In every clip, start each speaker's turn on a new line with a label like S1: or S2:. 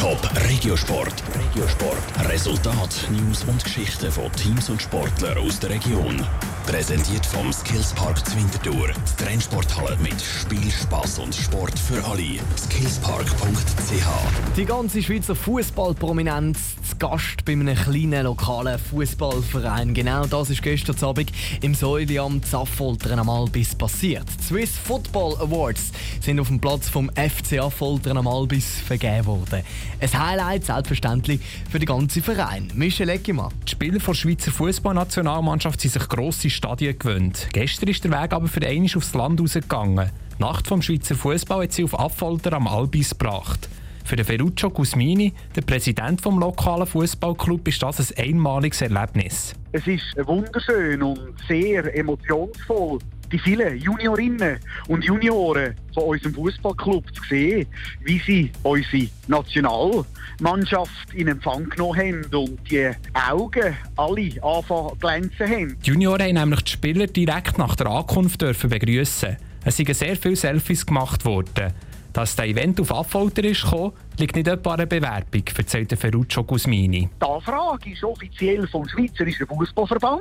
S1: Top Regiosport. Regiosport. Resultat, News und Geschichten von Teams und Sportlern aus der Region. Präsentiert vom Skillspark Zwintertour. Die Trennsporthalle mit Spiel, Spass und Sport für alle. Skillspark.ch.
S2: Die ganze Schweizer Fußballprominenz Gast bei einem kleinen lokalen Fußballverein. Genau das ist gestern Abend im Säule am Zaffoltern am Albis passiert. Die Swiss Football Awards sind auf dem Platz vom FCA Foltern am Albis vergeben worden. Ein Highlight selbstverständlich für den ganzen Verein. Michel Eckimann.
S3: Die Spieler der Schweizer Fußballnationalmannschaft sind sich grosse Stadien gewöhnt. Gestern ist der Weg aber für einmal aufs Land rausgegangen. Die Nacht vom Schweizer Fußball hat sie auf Affolter am Albis gebracht. Für den Ferruccio Gusmini, der Präsident des lokalen Fußballclub, ist das ein einmaliges Erlebnis.
S4: Es ist wunderschön und sehr emotionsvoll, die vielen Juniorinnen und Junioren von unserem Fußballclub zu sehen, wie sie unsere Nationalmannschaft in Empfang genommen haben und die Augen alle anfangen glänzen haben.
S3: Die Junioren haben nämlich die Spieler direkt nach der Ankunft dürfen begrüßen. Es sind sehr viele Selfies gemacht worden. Dass das Event auf Affolter ist gekommen, liegt nicht etwa eine Bewerbung, erzählt Ferruccio Gusmini.
S4: Die Anfrage ist offiziell vom Schweizerischen Fußballverband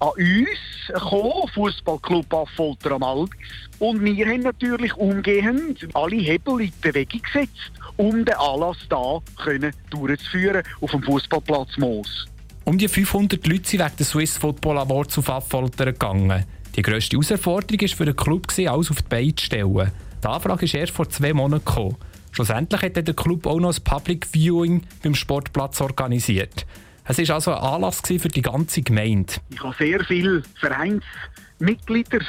S4: an uns gekommen, Fußballclub Affolter am Albis. Und wir haben natürlich umgehend alle Hebel in Bewegung gesetzt, um den Anlass da können durchzuführen auf dem Fußballplatz Moos.
S3: Um die 500 Leute sind wegen der Swiss Football Awards auf Affolter gegangen. Die grösste Herausforderung war für den Club, alles auf die Beine zu stellen. Die Anfrage ist erst vor zwei Monaten gekommen. Schlussendlich hat der Club auch noch ein Public Viewing beim Sportplatz organisiert. Es war also ein Anlass für die ganze Gemeinde.
S4: Ich habe sehr viele Vereinsmitglieder,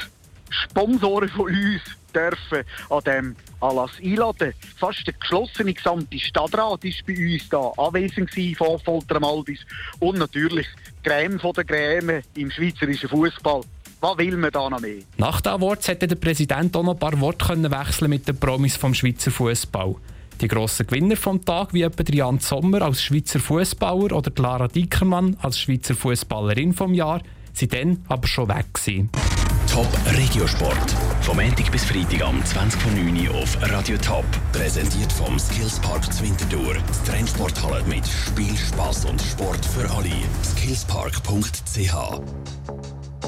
S4: Sponsoren von uns dürfen an diesem Anlass einladen. Fast der geschlossene gesamte Stadtrat war bei uns da anwesend von Folter Albis und natürlich Gräme von der Gräme im schweizerischen Fußball. Was will man da noch mehr?
S3: Nach den Awards hätte der Präsident auch noch ein paar Worte können wechseln mit den Promis vom Schweizer Fußball. Die grossen Gewinner vom Tag, wie etwa Jan Sommer als Schweizer Fußballer oder Clara Dickermann als Schweizer Fußballerin vom Jahr, sind dann aber schon weg gewesen.
S1: Top Regiosport. Vom Montag bis Freitag am 20.09 Uhr auf Radio Top. Präsentiert vom Skillspark Zwintertour. Die Trennsporthalle mit Spiel, Spass und Sport für alle. Skillspark.ch